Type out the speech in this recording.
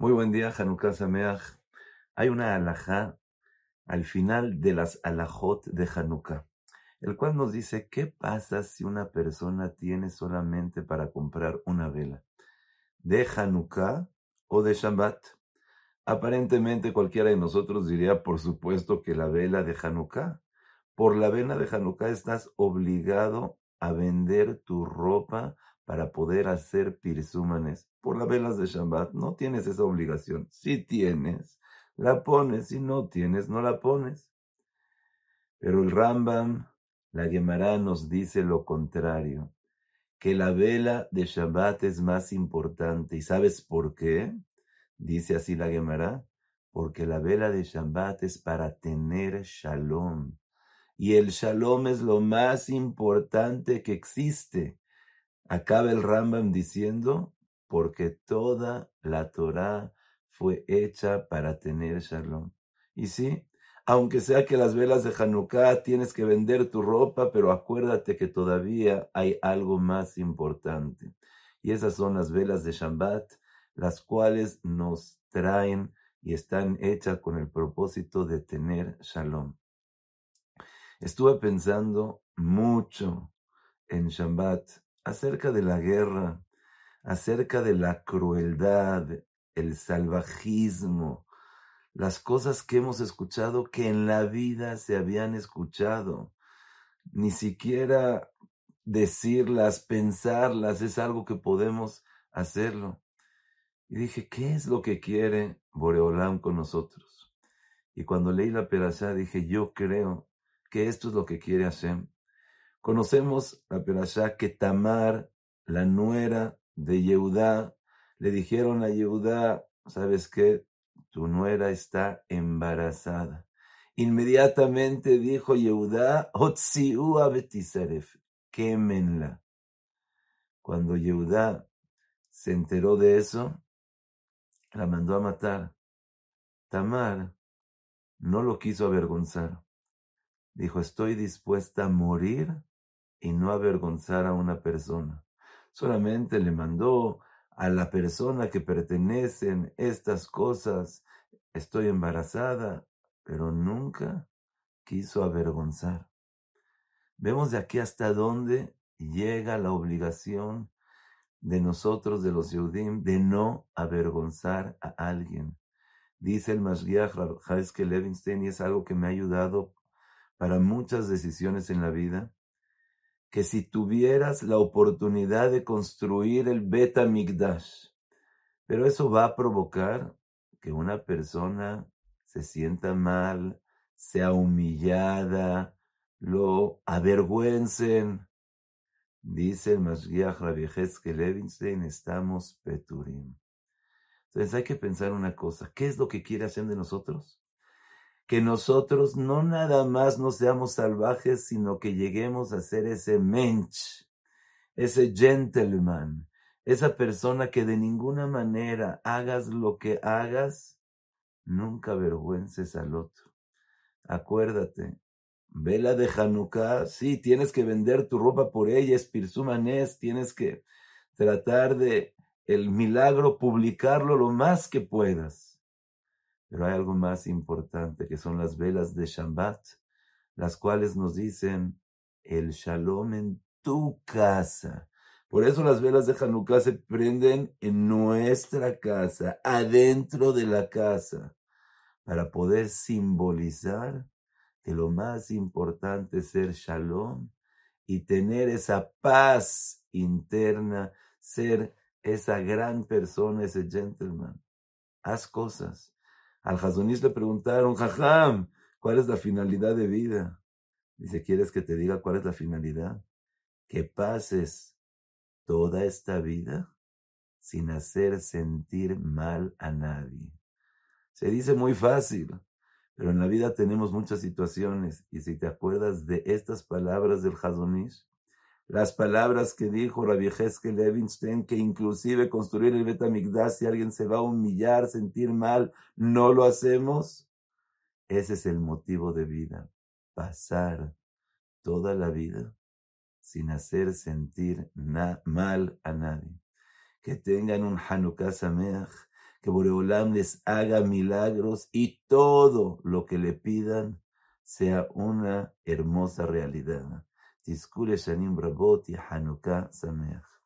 Muy buen día, Hanukkah Sameach. Hay una alajá al final de las alajot de Hanukkah, el cual nos dice qué pasa si una persona tiene solamente para comprar una vela, de Hanukkah o de Shabbat. Aparentemente cualquiera de nosotros diría, por supuesto, que la vela de Hanukkah. Por la vela de Hanukkah estás obligado a vender tu ropa para poder hacer pirsúmanes por las velas de Shabbat. No tienes esa obligación. Si tienes, la pones. Si no tienes, no la pones. Pero el Rambam, la Gemara nos dice lo contrario, que la vela de Shabbat es más importante. ¿Y sabes por qué? Dice así la Gemara, porque la vela de Shabbat es para tener shalom. Y el shalom es lo más importante que existe. Acaba el Rambam diciendo, porque toda la Torah fue hecha para tener shalom. Y sí, aunque sea que las velas de Hanukkah tienes que vender tu ropa, pero acuérdate que todavía hay algo más importante. Y esas son las velas de Shabbat, las cuales nos traen y están hechas con el propósito de tener shalom. Estuve pensando mucho en Shabbat acerca de la guerra, acerca de la crueldad, el salvajismo, las cosas que hemos escuchado que en la vida se habían escuchado. Ni siquiera decirlas, pensarlas, es algo que podemos hacerlo. Y dije, ¿qué es lo que quiere Boreolam con nosotros? Y cuando leí la perashá dije, yo creo que esto es lo que quiere Hashem. Conocemos la perashá que Tamar, la nuera de Yehudá, le dijeron a Yehudá, ¿sabes qué? Tu nuera está embarazada. Inmediatamente dijo Yehudá, Otziu Betisaref, quémenla. Cuando Yehudá se enteró de eso, la mandó a matar. Tamar no lo quiso avergonzar. Dijo, estoy dispuesta a morir y no avergonzar a una persona. Solamente le mandó a la persona que pertenecen estas cosas, estoy embarazada, pero nunca quiso avergonzar. Vemos de aquí hasta dónde llega la obligación de nosotros, de los Yehudim, de no avergonzar a alguien. Dice el Mashgiach Haeske Levinstein, y es algo que me ha ayudado para muchas decisiones en la vida, que si tuvieras la oportunidad de construir el Beta Migdash, pero eso va a provocar que una persona se sienta mal, sea humillada, lo avergüencen. Dice el Mashgiach Rabbi que Levinstein, estamos peturim. Entonces hay que pensar una cosa, ¿qué es lo que quiere hacer de nosotros? Que nosotros no nada más no seamos salvajes, sino que lleguemos a ser ese mensch, ese gentleman, esa persona que de ninguna manera hagas lo que hagas, nunca avergüences al otro. Acuérdate, vela de Hanukkah, sí, tienes que vender tu ropa por ella, es pirsumanés, tienes que tratar de el milagro publicarlo lo más que puedas pero hay algo más importante que son las velas de Shabbat, las cuales nos dicen el shalom en tu casa. Por eso las velas de Hanukkah se prenden en nuestra casa, adentro de la casa, para poder simbolizar que lo más importante es ser shalom y tener esa paz interna, ser esa gran persona, ese gentleman. Haz cosas al Hazunis le preguntaron, Jajam, ¿cuál es la finalidad de vida? Dice, ¿quieres que te diga cuál es la finalidad? Que pases toda esta vida sin hacer sentir mal a nadie. Se dice muy fácil, pero en la vida tenemos muchas situaciones y si te acuerdas de estas palabras del Hazonish, las palabras que dijo Rabbi Heskel Levinstein, que inclusive construir el Betamigdash, si alguien se va a humillar, sentir mal, no lo hacemos. Ese es el motivo de vida, pasar toda la vida sin hacer sentir mal a nadie. Que tengan un Hanukkah Sameach, que Boreolam les haga milagros y todo lo que le pidan sea una hermosa realidad. Tiskule Shanim Rabot y Hanukkah Sameach.